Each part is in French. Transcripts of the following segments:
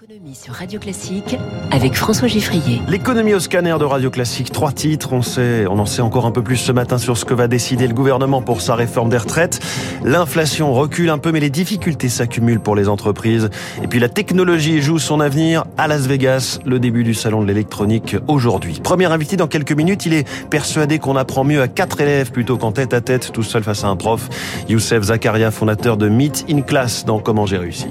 L'économie sur Radio Classique avec François Giffrier. L'économie au scanner de Radio Classique, trois titres. On sait, on en sait encore un peu plus ce matin sur ce que va décider le gouvernement pour sa réforme des retraites. L'inflation recule un peu, mais les difficultés s'accumulent pour les entreprises. Et puis la technologie joue son avenir à Las Vegas, le début du salon de l'électronique aujourd'hui. Premier invité dans quelques minutes, il est persuadé qu'on apprend mieux à quatre élèves plutôt qu'en tête à tête, tout seul face à un prof. Youssef Zakaria, fondateur de Meet in Class dans Comment j'ai réussi.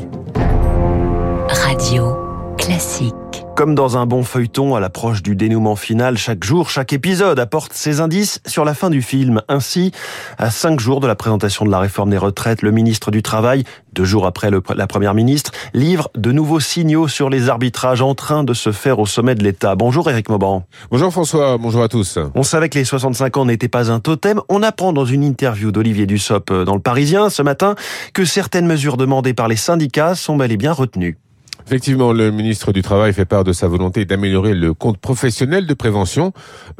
Classique. Comme dans un bon feuilleton à l'approche du dénouement final, chaque jour, chaque épisode apporte ses indices sur la fin du film. Ainsi, à cinq jours de la présentation de la réforme des retraites, le ministre du Travail, deux jours après le, la première ministre, livre de nouveaux signaux sur les arbitrages en train de se faire au sommet de l'État. Bonjour Éric Mauban. Bonjour François, bonjour à tous. On savait que les 65 ans n'étaient pas un totem. On apprend dans une interview d'Olivier Dussopt dans le Parisien ce matin que certaines mesures demandées par les syndicats sont bel et bien retenues. Effectivement, le ministre du Travail fait part de sa volonté d'améliorer le compte professionnel de prévention,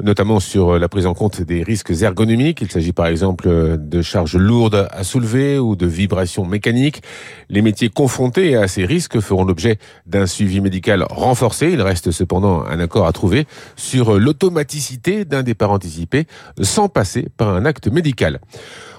notamment sur la prise en compte des risques ergonomiques. Il s'agit par exemple de charges lourdes à soulever ou de vibrations mécaniques. Les métiers confrontés à ces risques feront l'objet d'un suivi médical renforcé. Il reste cependant un accord à trouver sur l'automaticité d'un départ anticipé sans passer par un acte médical.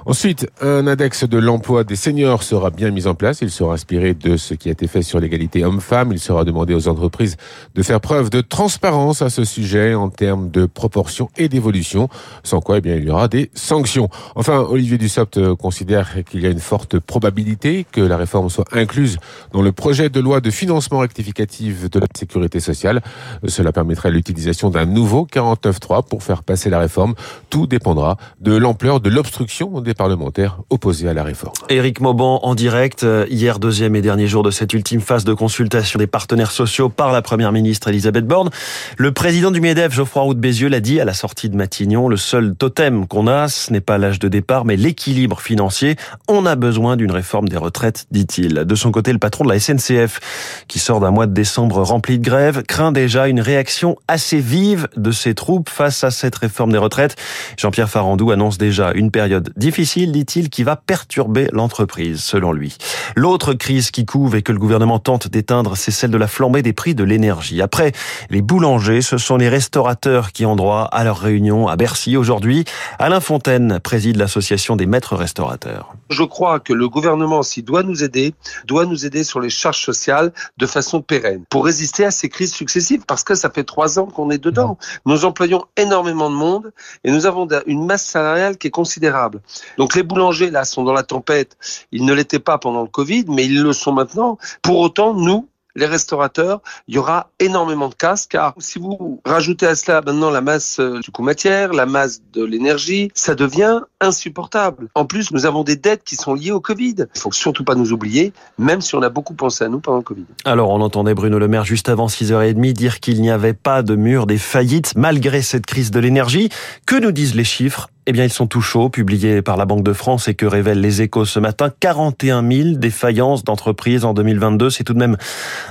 Ensuite, un index de l'emploi des seniors sera bien mis en place. Il sera inspiré de ce qui a été fait sur l'égalité homme-femme. Il sera demandé aux entreprises de faire preuve de transparence à ce sujet en termes de proportion et d'évolution, sans quoi eh bien, il y aura des sanctions. Enfin, Olivier Dussopt considère qu'il y a une forte probabilité que la réforme soit incluse dans le projet de loi de financement rectificatif de la sécurité sociale. Cela permettrait l'utilisation d'un nouveau 49.3 pour faire passer la réforme. Tout dépendra de l'ampleur de l'obstruction des parlementaires opposés à la réforme. Éric Mauban en direct, hier deuxième et dernier jour de cette ultime phase de consultation des partenaires sociaux par la première ministre Elisabeth Borne. Le président du MEDEF, Geoffroy Roux de Bézieux, l'a dit à la sortie de Matignon, le seul totem qu'on a, ce n'est pas l'âge de départ, mais l'équilibre financier. On a besoin d'une réforme des retraites, dit-il. De son côté, le patron de la SNCF, qui sort d'un mois de décembre rempli de grève, craint déjà une réaction assez vive de ses troupes face à cette réforme des retraites. Jean-Pierre Farandou annonce déjà une période difficile difficile, dit-il, qui va perturber l'entreprise, selon lui. L'autre crise qui couve et que le gouvernement tente d'éteindre, c'est celle de la flambée des prix de l'énergie. Après les boulangers, ce sont les restaurateurs qui ont droit à leur réunion à Bercy aujourd'hui. Alain Fontaine préside l'association des maîtres restaurateurs. Je crois que le gouvernement, s'il doit nous aider, doit nous aider sur les charges sociales de façon pérenne pour résister à ces crises successives parce que ça fait trois ans qu'on est dedans. Nous employons énormément de monde et nous avons une masse salariale qui est considérable. Donc les boulangers, là, sont dans la tempête. Ils ne l'étaient pas pendant le Covid, mais ils le sont maintenant. Pour autant, nous, les restaurateurs, il y aura énormément de casse car si vous rajoutez à cela maintenant la masse du coût matière, la masse de l'énergie, ça devient insupportable. En plus, nous avons des dettes qui sont liées au Covid. Il faut surtout pas nous oublier, même si on a beaucoup pensé à nous pendant le Covid. Alors, on entendait Bruno Le Maire juste avant 6h30 dire qu'il n'y avait pas de mur des faillites malgré cette crise de l'énergie. Que nous disent les chiffres? Eh bien, ils sont tout chauds, publiés par la Banque de France et que révèlent les échos ce matin. 41 000 défaillances d'entreprises en 2022. C'est tout de même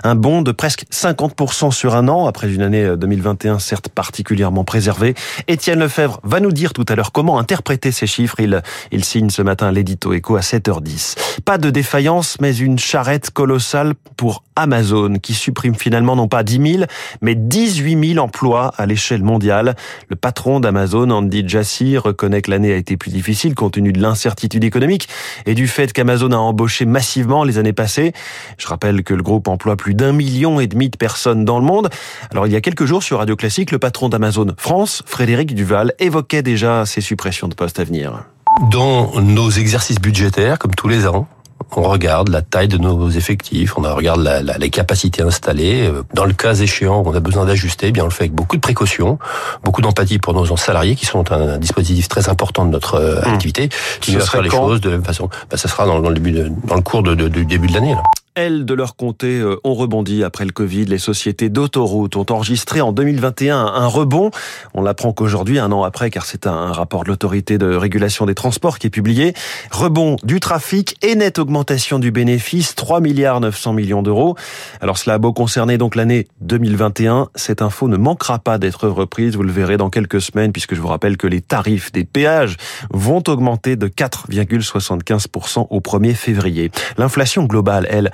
un bond de presque 50% sur un an, après une année 2021 certes particulièrement préservée. Étienne Lefebvre va nous dire tout à l'heure comment interpréter ces chiffres. Il, signe ce matin l'édito écho à 7h10. Pas de défaillance, mais une charrette colossale pour Amazon, qui supprime finalement non pas 10 000, mais 18 000 emplois à l'échelle mondiale. Le patron d'Amazon, Andy Jassy, que l'année a été plus difficile compte tenu de l'incertitude économique et du fait qu'Amazon a embauché massivement les années passées. Je rappelle que le groupe emploie plus d'un million et demi de personnes dans le monde. Alors il y a quelques jours sur Radio Classique, le patron d'Amazon France, Frédéric Duval, évoquait déjà ces suppressions de postes à venir. Dans nos exercices budgétaires, comme tous les ans, on regarde la taille de nos effectifs, on regarde la, la, les capacités installées. Dans le cas échéant, on a besoin d'ajuster, eh bien on le fait avec beaucoup de précautions, beaucoup d'empathie pour nos salariés qui sont un, dispositif très important de notre euh, mmh. activité, qui va faire les choses de la même façon. Ben, ça sera dans, dans, le, début de, dans le cours de, de, du début de l'année. Elles, de leur côté, ont rebondi après le Covid. Les sociétés d'autoroutes ont enregistré en 2021 un rebond. On l'apprend qu'aujourd'hui, un an après, car c'est un rapport de l'autorité de régulation des transports qui est publié. Rebond du trafic et nette augmentation du bénéfice, 3 milliards 900 millions d'euros. Alors cela a beau concerner donc l'année 2021, cette info ne manquera pas d'être reprise, vous le verrez dans quelques semaines, puisque je vous rappelle que les tarifs des péages vont augmenter de 4,75% au 1er février. L'inflation globale, elle,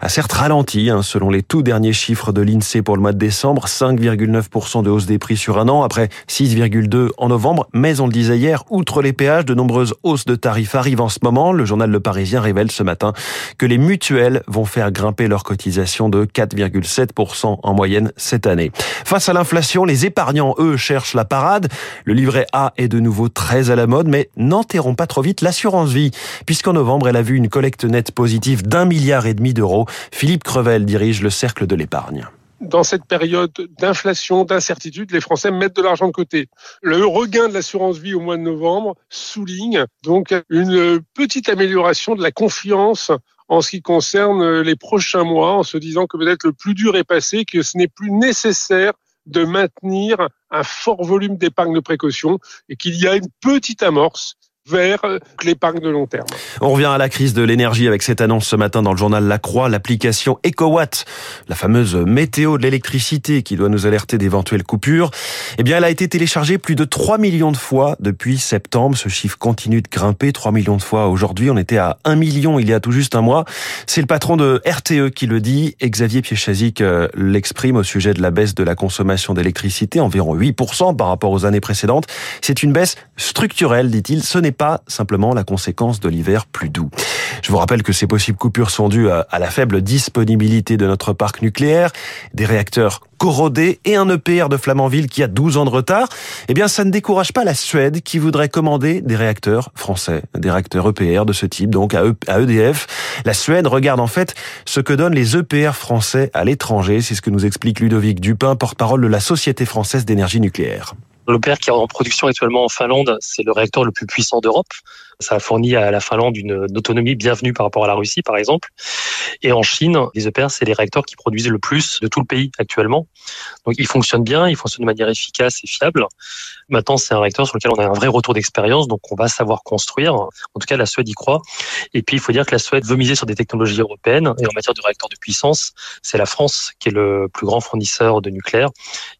a certes ralenti, hein, selon les tout derniers chiffres de l'INSEE pour le mois de décembre, 5,9% de hausse des prix sur un an, après 6,2% en novembre. Mais on le disait hier, outre les péages, de nombreuses hausses de tarifs arrivent en ce moment. Le journal Le Parisien révèle ce matin que les mutuelles vont faire grimper leur cotisation de 4,7% en moyenne cette année. Face à l'inflation, les épargnants, eux, cherchent la parade. Le livret A est de nouveau très à la mode, mais n'enterrons pas trop vite l'assurance vie, puisqu'en novembre, elle a vu une collecte nette positive d'un milliard et demi d'euros. Philippe Crevel dirige le cercle de l'épargne dans cette période d'inflation, d'incertitude, les Français mettent de l'argent de côté. Le regain de l'assurance vie au mois de novembre souligne donc une petite amélioration de la confiance en ce qui concerne les prochains mois, en se disant que peut-être le plus dur est passé, que ce n'est plus nécessaire de maintenir un fort volume d'épargne de précaution et qu'il y a une petite amorce vers l'épargne de long terme. On revient à la crise de l'énergie avec cette annonce ce matin dans le journal La Croix, l'application EcoWatt, la fameuse météo de l'électricité qui doit nous alerter d'éventuelles coupures. Eh bien, elle a été téléchargée plus de 3 millions de fois depuis septembre. Ce chiffre continue de grimper, 3 millions de fois aujourd'hui. On était à 1 million il y a tout juste un mois. C'est le patron de RTE qui le dit. Xavier Piechazic euh, l'exprime au sujet de la baisse de la consommation d'électricité, environ 8% par rapport aux années précédentes. C'est une baisse structurelle, dit-il. Pas simplement la conséquence de l'hiver plus doux. Je vous rappelle que ces possibles coupures sont dues à la faible disponibilité de notre parc nucléaire, des réacteurs corrodés et un EPR de Flamanville qui a 12 ans de retard. Eh bien, ça ne décourage pas la Suède qui voudrait commander des réacteurs français, des réacteurs EPR de ce type, donc à EDF. E la Suède regarde en fait ce que donnent les EPR français à l'étranger. C'est ce que nous explique Ludovic Dupin, porte-parole de la Société française d'énergie nucléaire. L'EPR qui est en production actuellement en Finlande, c'est le réacteur le plus puissant d'Europe. Ça a fourni à la Finlande une, autonomie bienvenue par rapport à la Russie, par exemple. Et en Chine, les EPR, c'est les réacteurs qui produisent le plus de tout le pays actuellement. Donc, ils fonctionnent bien, ils fonctionnent de manière efficace et fiable. Maintenant, c'est un réacteur sur lequel on a un vrai retour d'expérience, donc on va savoir construire. En tout cas, la Suède y croit. Et puis, il faut dire que la Suède veut miser sur des technologies européennes. Et en matière de réacteurs de puissance, c'est la France qui est le plus grand fournisseur de nucléaire.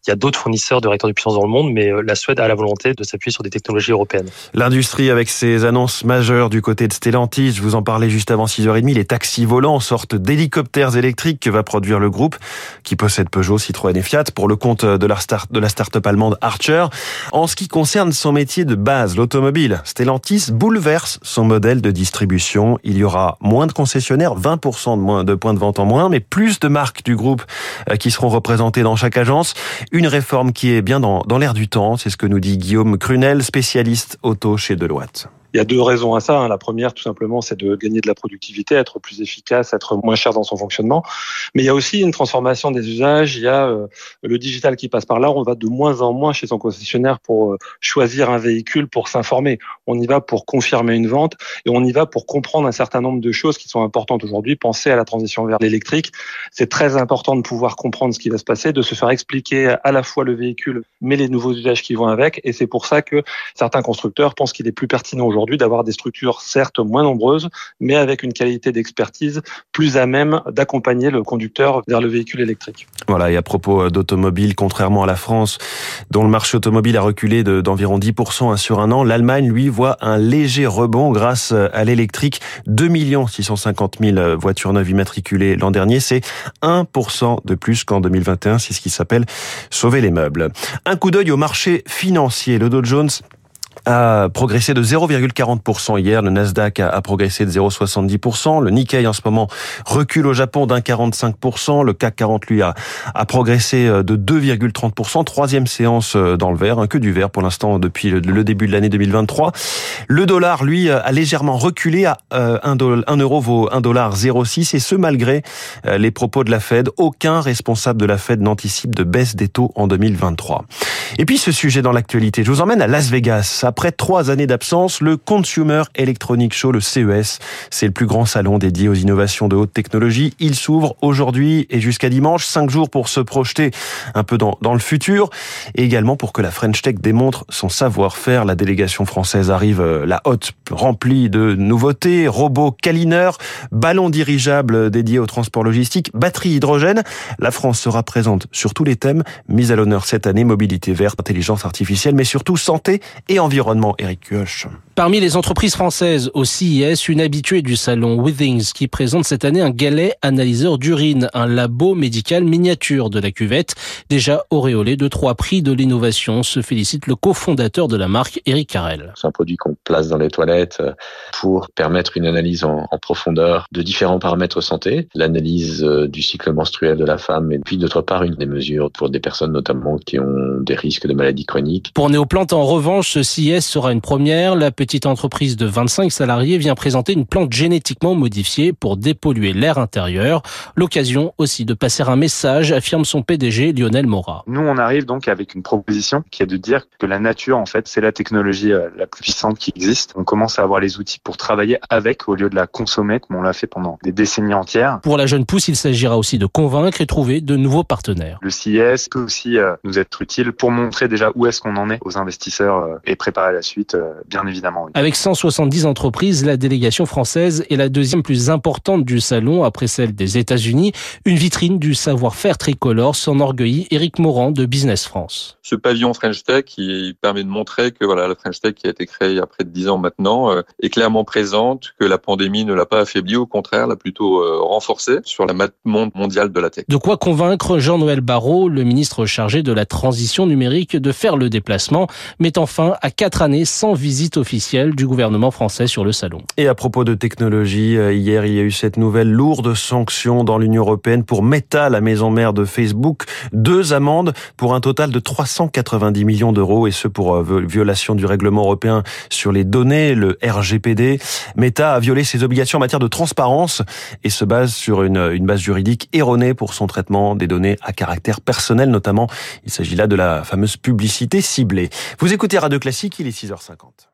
Il y a d'autres fournisseurs de réacteurs de puissance dans le monde, mais euh, la Suède a la volonté de s'appuyer sur des technologies européennes. L'industrie, avec ses annonces majeures du côté de Stellantis, je vous en parlais juste avant 6h30, les taxis volants, sorte d'hélicoptères électriques que va produire le groupe, qui possède Peugeot, Citroën et Fiat, pour le compte de la start de la start-up allemande Archer. En ce qui concerne son métier de base, l'automobile, Stellantis bouleverse son modèle de distribution. Il y aura moins de concessionnaires, 20% de moins de points de vente en moins, mais plus de marques du groupe euh, qui seront représentées dans chaque agence. Une réforme qui est bien dans, dans l'air du temps, c'est ce que nous dit Guillaume Crunel, spécialiste auto chez Deloitte. Il y a deux raisons à ça. Hein. La première, tout simplement, c'est de gagner de la productivité, être plus efficace, être moins cher dans son fonctionnement. Mais il y a aussi une transformation des usages. Il y a euh, le digital qui passe par là. On va de moins en moins chez son concessionnaire pour euh, choisir un véhicule, pour s'informer. On y va pour confirmer une vente et on y va pour comprendre un certain nombre de choses qui sont importantes aujourd'hui. Penser à la transition vers l'électrique. C'est très important de pouvoir comprendre ce qui va se passer, de se faire expliquer à la fois le véhicule, mais les nouveaux usages qui vont avec. Et c'est pour ça que certains constructeurs pensent qu'il est plus pertinent aujourd'hui d'avoir des structures certes moins nombreuses, mais avec une qualité d'expertise plus à même d'accompagner le conducteur vers le véhicule électrique. Voilà, et à propos euh, d'automobile, contrairement à la France, dont le marché automobile a reculé d'environ 10% hein, sur un an, l'Allemagne, lui, voit un léger rebond grâce euh, à l'électrique. 2 650 000 voitures neuves immatriculées l'an dernier, c'est 1% de plus qu'en 2021, c'est ce qui s'appelle sauver les meubles. Un coup d'œil au marché financier. Le Dow Jones a progressé de 0,40% hier. Le Nasdaq a, progressé de 0,70%. Le Nikkei en ce moment recule au Japon d'un 45%. Le CAC 40 lui a, a progressé euh, de 2,30%. Troisième séance euh, dans le vert, hein, que du vert pour l'instant depuis le, début de l'année 2023. Le dollar lui a légèrement reculé à 1, euh, euro vaut 1 dollar 0,6 et ce malgré les propos de la Fed. Aucun responsable de la Fed n'anticipe de baisse des taux en 2023. Et puis ce sujet dans l'actualité, je vous emmène à Las Vegas après trois années d'absence, le Consumer Electronic Show, le CES, c'est le plus grand salon dédié aux innovations de haute technologie. Il s'ouvre aujourd'hui et jusqu'à dimanche, cinq jours pour se projeter un peu dans, le futur et également pour que la French Tech démontre son savoir-faire. La délégation française arrive euh, la haute remplie de nouveautés, robots câlineurs, ballons dirigeables dédiés au transport logistique, batterie hydrogène. La France sera présente sur tous les thèmes mis à l'honneur cette année, mobilité verte, intelligence artificielle, mais surtout santé et environnement l'environnement, Eric Kioch. Parmi les entreprises françaises au CIS, une habituée du salon Withings qui présente cette année un galet analyseur d'urine, un labo médical miniature de la cuvette, déjà auréolé de trois prix de l'innovation, se félicite le cofondateur de la marque, Eric Carrel. C'est un produit qu'on place dans les toilettes euh, pour permettre une analyse en, en profondeur de différents paramètres santé, l'analyse euh, du cycle menstruel de la femme et puis d'autre part une des mesures pour des personnes notamment qui ont des risques de maladies chroniques. Pour Néoplante, en revanche, ce CIS sera une première. La petite entreprise de 25 salariés vient présenter une plante génétiquement modifiée pour dépolluer l'air intérieur. L'occasion aussi de passer un message, affirme son PDG Lionel Mora. Nous, on arrive donc avec une proposition qui est de dire que la nature, en fait, c'est la technologie euh, la plus puissante qui existe. On commence à avoir les outils pour travailler avec au lieu de la consommer comme on l'a fait pendant des décennies entières. Pour la jeune pousse, il s'agira aussi de convaincre et trouver de nouveaux partenaires. Le CIS peut aussi euh, nous être utile pour montrer déjà où est-ce qu'on en est aux investisseurs euh, et préparer la suite, bien évidemment. Oui. Avec 170 entreprises, la délégation française est la deuxième plus importante du salon après celle des États-Unis. Une vitrine du savoir-faire tricolore s'enorgueillit Éric Morand de Business France. Ce pavillon French Tech qui permet de montrer que voilà, la French Tech qui a été créée il y a près de 10 ans maintenant euh, est clairement présente, que la pandémie ne l'a pas affaiblie, au contraire, l'a plutôt euh, renforcée sur la monde mondiale de la tech. De quoi convaincre Jean-Noël Barrot, le ministre chargé de la transition numérique, de faire le déplacement, mettant fin à quatre années sans visite officielle du gouvernement français sur le salon. Et à propos de technologie, euh, hier il y a eu cette nouvelle lourde sanction dans l'Union européenne pour Meta, la maison mère de Facebook. Deux amendes pour un total de 390 millions d'euros et ce pour violation du règlement européen sur les données, le RGPD. Meta a violé ses obligations en matière de transparence et se base sur une, une base juridique erronée pour son traitement des données à caractère personnel notamment. Il s'agit là de la fameuse publicité ciblée. Vous écoutez Radio Classique, il est 6h50.